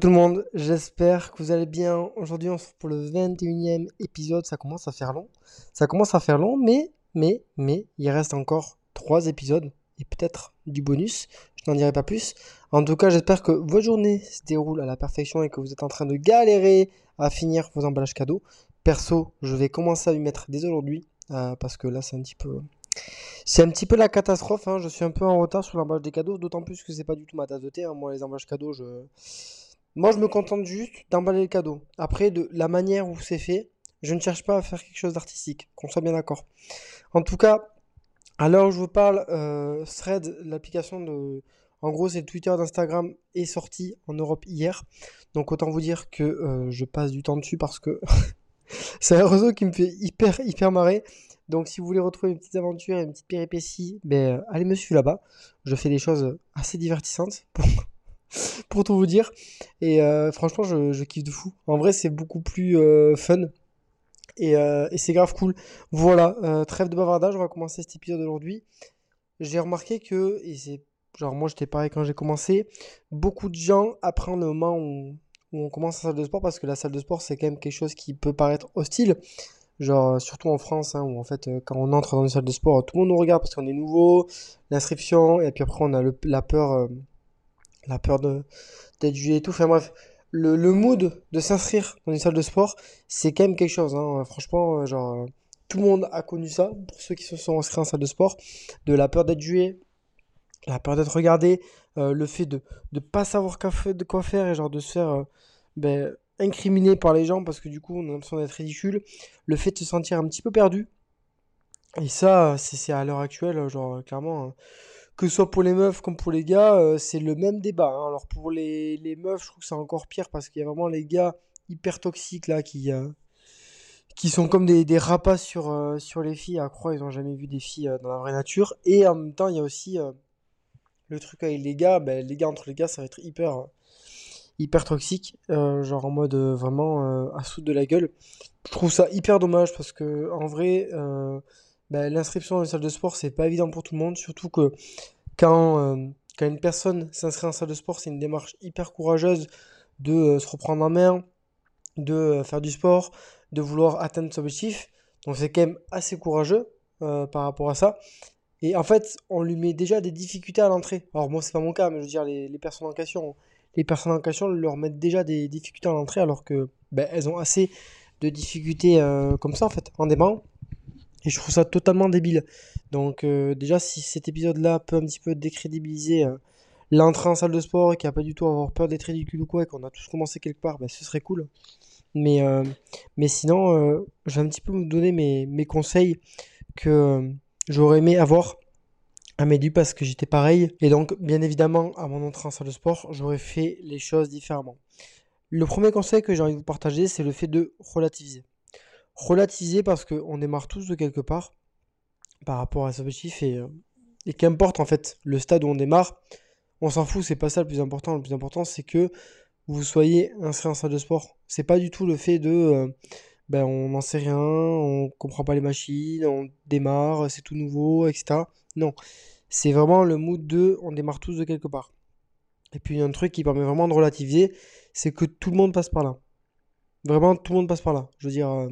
tout le monde, j'espère que vous allez bien. Aujourd'hui, on se retrouve pour le 21e épisode. Ça commence à faire long. Ça commence à faire long, mais, mais, mais, il reste encore 3 épisodes et peut-être du bonus. Je n'en dirai pas plus. En tout cas, j'espère que votre journée se déroule à la perfection et que vous êtes en train de galérer à finir vos emballages cadeaux. Perso, je vais commencer à y mettre dès aujourd'hui euh, parce que là, c'est un petit peu. C'est un petit peu la catastrophe, hein. je suis un peu en retard sur l'emballage des cadeaux, d'autant plus que c'est pas du tout ma tasse de thé. hein. Moi, les emballages cadeaux, je... Moi, je me contente juste d'emballer le cadeau. Après, de la manière où c'est fait, je ne cherche pas à faire quelque chose d'artistique, qu'on soit bien d'accord. En tout cas, à l'heure où je vous parle, euh, Thread, l'application de... En gros, c'est Twitter d'Instagram, est sorti en Europe hier. Donc autant vous dire que euh, je passe du temps dessus parce que c'est un réseau qui me fait hyper, hyper marrer. Donc si vous voulez retrouver une petite aventure et une petite péripétie, ben, allez me suivre là-bas. Je fais des choses assez divertissantes pour tout vous dire. Et euh, franchement, je, kiffe de fou. En vrai, c'est beaucoup plus euh, fun. Et, euh, et c'est grave cool. Voilà, trêve de bavardage, on va commencer cet épisode aujourd'hui. J'ai remarqué que, et c'est genre moi j'étais pareil quand j'ai commencé, beaucoup de gens apprennent le moment où, on commence la salle de sport parce que la salle de sport c'est quand même quelque chose qui peut paraître hostile. Genre, surtout en France, hein, où en fait, quand on entre dans une salle de sport, tout le monde nous regarde parce qu'on est nouveau, l'inscription, et puis après, on a le- la peur, la peur de, d'être jugé et tout. Enfin bref, le, le mood de s'inscrire dans une salle de sport, c'est quand même quelque chose, hein. Franchement, euh, genre, euh, tout le monde a connu ça, pour ceux qui se sont inscrits en salle de sport, de la peur d'être jugé, la peur d'être regardé, euh, le fait de ne pas savoir de quoi faire et genre de se faire euh, ben, incriminer par les gens parce que du coup on a l'impression d'être ridicule, le fait de se sentir un petit peu perdu. Et ça, c'est à l'heure actuelle, genre clairement, hein, que soit pour les meufs comme pour les gars, euh, c'est le même débat. hein. Alors pour les, les meufs, je trouve que c'est encore pire parce qu'il y a vraiment les gars hyper toxiques là qui, euh, qui sont comme des, des rapaces sur, euh, les filles à croire ils ont jamais vu des filles dans la vraie nature. Et en même temps, il y a aussi le truc avec les gars, ben, les gars entre les gars, ça va être hyper, hyper toxique, genre en mode vraiment à soude de la gueule. Je trouve ça hyper dommage parce que en vrai, ben, l'inscription dans une salle de sport, c'est pas évident pour tout le monde, surtout que quand, euh, quand une personne s'inscrit en salle de sport, c'est une démarche hyper courageuse de euh, se reprendre en main, de euh, faire du sport, de vouloir atteindre son objectif. Donc c'est quand même assez courageux par rapport à ça. Et en fait, on lui met déjà des difficultés à l'entrée. Alors moi, c'est pas mon cas, mais je veux dire, les, personnes en question, les personnes en question leur mettent déjà des difficultés à l'entrée alors que ben, elles ont assez de difficultés comme ça en fait en démarrant. Et je trouve ça totalement débile. Donc euh, déjà, si cet épisode-là peut un petit peu décrédibiliser euh, l'entrée en salle de sport et qu'il n'y a pas du tout à avoir peur d'être ridicule ou quoi, et qu'on a tous commencé quelque part, ben, ce serait cool. Mais, euh, mais sinon, je vais un petit peu vous donner mes, mes conseils que j'aurais aimé avoir à mes débuts parce que j'étais pareil. Et donc, bien évidemment, à mon entrée en salle de sport, j'aurais fait les choses différemment. Le premier conseil que j'ai envie de vous partager, c'est le fait de relativiser. Relativiser parce qu'on démarre tous de quelque part par rapport à cet objectif et, euh, et qu'importe en fait le stade où on démarre, on s'en fout, c'est pas ça le plus important. Le plus important, c'est que vous soyez inscrit en salle de sport. C'est pas du tout le fait de euh, ben on n'en sait rien, on comprend pas les machines, on démarre, c'est tout nouveau, etc. Non, c'est vraiment le mood de on démarre tous de quelque part. Et puis il y a un truc qui permet vraiment de relativiser, c'est que tout le monde passe par là. Vraiment, tout le monde passe par là. Je veux dire, euh,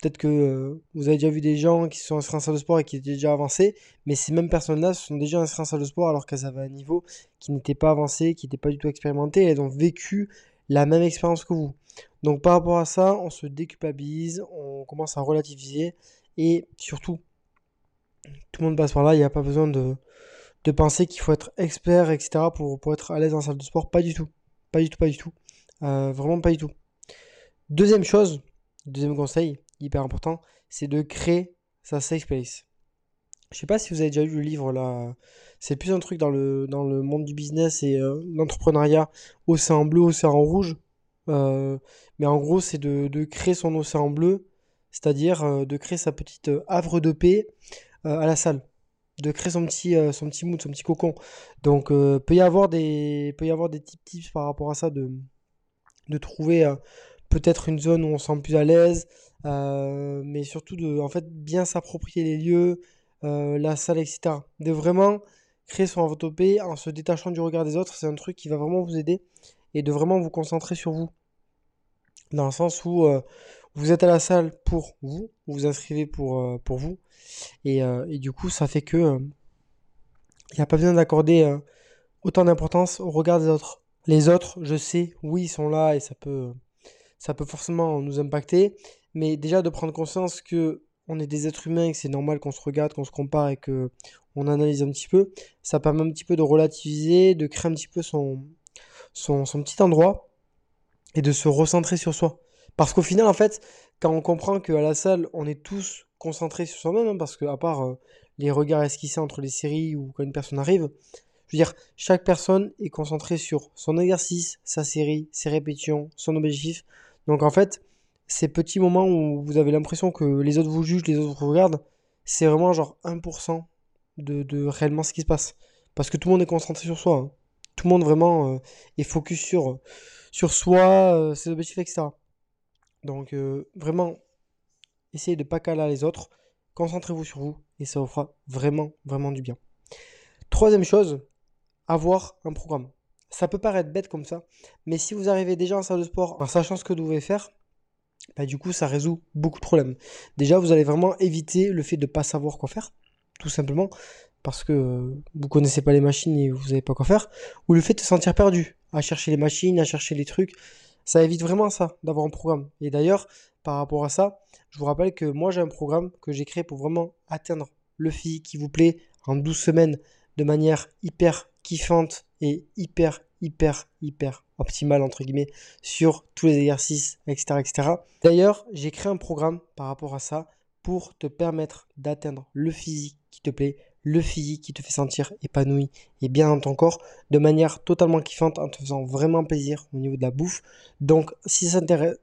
peut-être que euh, vous avez déjà vu des gens qui sont inscrits en salle de sport et qui étaient déjà avancés, mais ces mêmes personnes-là se sont déjà inscrits en salle de sport alors qu'elles avaient un niveau qui n'était pas avancé, qui n'était pas du tout expérimenté, et elles ont vécu la même expérience que vous. Donc par rapport à ça, on se déculpabilise, on commence à relativiser, et surtout, tout le monde passe par là, il n'y a pas besoin de, de penser qu'il faut être expert, etc. pour, pour être à l'aise en salle de sport. Pas du tout. Pas du tout, pas du tout. Euh, vraiment pas du tout. Deuxième chose, deuxième conseil, hyper important, c'est de créer sa safe place. Je sais pas si vous avez déjà lu le livre là. C'est plus un truc dans le, monde du business et euh, l'entrepreneuriat, océan bleu, océan rouge. Euh, mais en gros, c'est de, de créer son océan bleu, c'est-à-dire euh, de créer sa petite euh, havre de paix à la salle. De créer son petit, son petit mood, son petit cocon. Donc, peut y avoir des, peut y avoir des petits tips par rapport à ça, de, de trouver peut-être une zone où on se sent plus à l'aise, euh, mais surtout de en fait bien s'approprier les lieux, euh, la salle, etc. De vraiment créer son enveloppé en se détachant du regard des autres, c'est un truc qui va vraiment vous aider. et de vraiment vous concentrer sur vous. Dans le sens où euh, vous êtes à la salle pour vous, vous vous inscrivez pour, pour vous, et, et, du coup, ça fait que il n'y a pas besoin d'accorder autant d'importance au regard des autres. Les autres, je sais, oui, ils sont là et ça peut, ça peut forcément nous impacter, mais déjà de prendre conscience que on est des êtres humains et que c'est normal qu'on se regarde, qu'on se compare et que on analyse un petit peu, ça permet un petit peu de relativiser, de créer un petit peu son, son, petit endroit et de se recentrer sur soi. Parce qu'au final, en fait, quand on comprend qu'à la salle, on est tous concentrés sur soi-même, hein, parce qu'à part euh, les regards esquissés entre les séries ou quand une personne arrive, je veux dire, chaque personne est concentrée sur son exercice, sa série, ses répétitions, son objectif. Donc en fait, ces petits moments où vous avez l'impression que les autres vous jugent, les autres vous regardent, c'est vraiment genre 1% de, réellement ce qui se passe. Parce que tout le monde est concentré sur soi. Hein. Tout le monde vraiment euh, est focus sur, sur soi, euh, ses objectifs, etc. Donc euh, vraiment, essayez de pas caler les autres. Concentrez-vous sur vous et ça vous fera vraiment, vraiment du bien. Troisième chose, avoir un programme. Ça peut paraître bête comme ça, mais si vous arrivez déjà en salle de sport en sachant ce que vous devez faire, bah, du coup ça résout beaucoup de problèmes. Déjà vous allez vraiment éviter le fait de ne pas savoir quoi faire, tout simplement parce que vous connaissez pas les machines et vous savez pas quoi faire, ou le fait de se sentir perdu, à chercher les machines, à chercher les trucs, ça évite vraiment ça, d'avoir un programme. Et d'ailleurs, par rapport à ça, je vous rappelle que moi j'ai un programme que j'ai créé pour vraiment atteindre le physique qui vous plaît en 12 semaines de manière hyper kiffante et hyper, hyper, hyper optimale, entre guillemets, sur tous les exercices, etc. etc. D'ailleurs, j'ai créé un programme par rapport à ça pour te permettre d'atteindre le physique qui te plaît, le physique qui te fait sentir épanoui et bien dans ton corps de manière totalement kiffante en te faisant vraiment plaisir au niveau de la bouffe. Donc, si ça t'intéresse,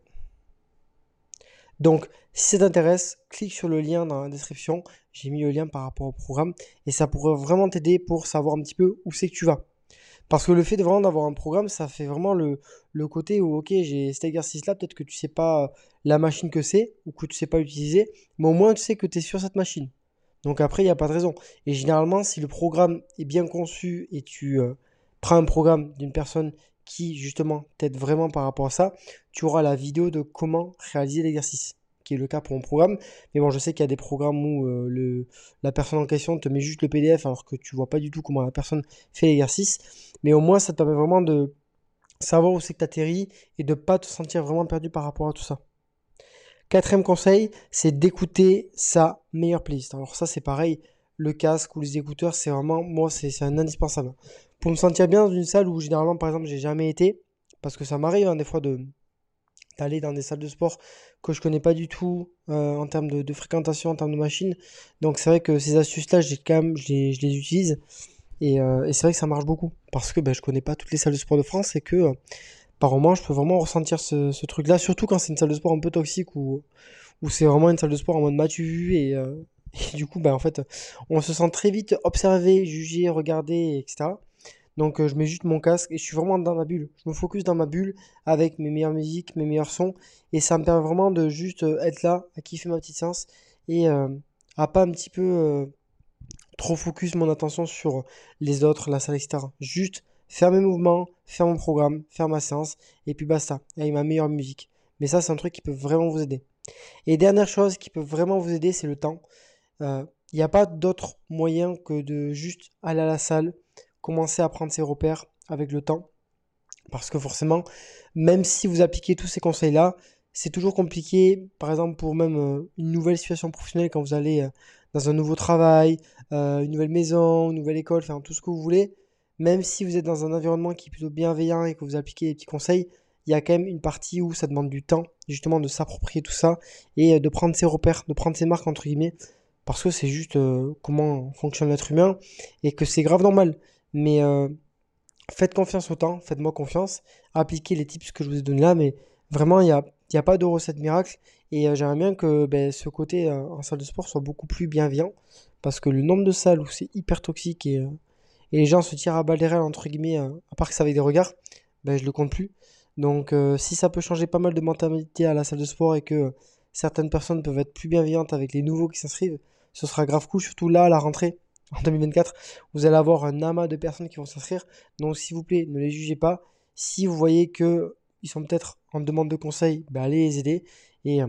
donc, si ça t'intéresse, clique sur le lien dans la description. J'ai mis le lien par rapport au programme et ça pourrait vraiment t'aider pour savoir un petit peu où c'est que tu vas. Parce que le fait de vraiment d'avoir un programme, ça fait vraiment le, le côté où, ok, j'ai cet exercice-là, peut-être que tu sais pas la machine que c'est ou que tu sais pas l'utiliser, mais au moins tu sais que tu es sur cette machine. Donc après, il n'y a pas de raison. Et généralement, si le programme est bien conçu et tu euh, prends un programme d'une personne qui justement t'aide vraiment par rapport à ça, tu auras la vidéo de comment réaliser l'exercice, qui est le cas pour mon programme. Mais bon, je sais qu'il y a des programmes où euh, le, la personne en question te met juste le PDF alors que tu vois pas du tout comment la personne fait l'exercice. Mais au moins, ça te permet vraiment de savoir où c'est que tu atterris et de pas te sentir vraiment perdu par rapport à tout ça. Quatrième conseil, c'est d'écouter sa meilleure playlist. Alors ça, c'est pareil, le casque ou les écouteurs, c'est vraiment, moi, c'est un indispensable. Pour me sentir bien dans une salle où généralement, par exemple, j'ai jamais été, parce que ça m'arrive hein, des fois de d'aller dans des salles de sport que je connais pas du tout euh, en termes de, fréquentation, en termes de machines. Donc c'est vrai que ces astuces-là, même, je les, utilise. Et, euh, et c'est vrai que ça marche beaucoup. Parce que ben, je connais pas toutes les salles de sport de France et que euh, par moment, je peux vraiment ressentir ce, truc-là, surtout quand c'est une salle de sport un peu toxique ou c'est vraiment une salle de sport en mode matu vu et, et, du coup, bah, en fait, on se sent très vite observé, jugé, regardé, etc. Donc, euh, je mets juste mon casque et je suis vraiment dans ma bulle. Je me focus dans ma bulle avec mes meilleures musiques, mes meilleurs sons et ça me permet vraiment de juste euh, être là, à kiffer ma petite séance et à pas un petit peu trop focus mon attention sur les autres, la salle, etc. Juste faire mes mouvements, faire mon programme, faire ma séance, et puis basta, avec ma meilleure musique. Mais ça, c'est un truc qui peut vraiment vous aider. Et dernière chose qui peut vraiment vous aider, c'est le temps. Il euh, n'y a pas d'autre moyen que de juste aller à la salle, commencer à prendre ses repères avec le temps. Parce que forcément, même si vous appliquez tous ces conseils-là, c'est toujours compliqué, par exemple pour même euh, une nouvelle situation professionnelle quand vous allez euh, dans un nouveau travail, une nouvelle maison, une nouvelle école, enfin tout ce que vous voulez même si vous êtes dans un environnement qui est plutôt bienveillant et que vous appliquez des petits conseils, il y a quand même une partie où ça demande du temps, justement, de s'approprier tout ça et de prendre ses repères, de prendre ses marques, entre guillemets, parce que c'est juste euh, comment fonctionne l'être humain et que c'est grave normal. Mais euh, faites confiance au temps, faites-moi confiance, appliquez les tips que je vous ai donnés là, mais vraiment, il n'y a, a pas de recette miracle. Et j'aimerais bien que ben, ce côté en salle de sport soit beaucoup plus bienveillant, parce que le nombre de salles où c'est hyper toxique et les gens se tirent à balles réelles, entre guillemets, euh, à part que ça avec des regards, ben, je le compte plus. Donc euh, si ça peut changer pas mal de mentalité à la salle de sport et que certaines personnes peuvent être plus bienveillantes avec les nouveaux qui s'inscrivent, ce sera grave cool, surtout là à la rentrée en 2024. Vous allez avoir un amas de personnes qui vont s'inscrire. Donc s'il vous plaît, ne les jugez pas. Si vous voyez que ils sont peut-être en demande de conseils, bah, allez les aider. Et euh,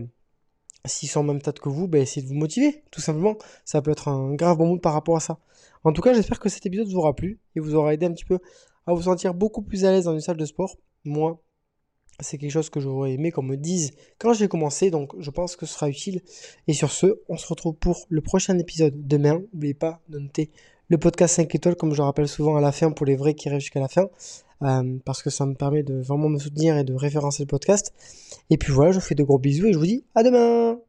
s'ils sont au même stade que vous, bah, essayez de vous motiver, tout simplement. Ça peut être un grave bon mood par rapport à ça. En tout cas, j'espère que cet épisode vous aura plu et vous aura aidé un petit peu à vous sentir beaucoup plus à l'aise dans une salle de sport. Moi, c'est quelque chose que j'aurais aimé qu'on me dise quand j'ai commencé, donc je pense que ce sera utile. Et sur ce, on se retrouve pour le prochain épisode demain. N'oubliez pas de noter le podcast 5 étoiles, comme je rappelle souvent à la fin pour les vrais qui restent jusqu'à la fin, euh, parce que ça me permet de vraiment me soutenir et de référencer le podcast. Et puis voilà, je vous fais de gros bisous et je vous dis à demain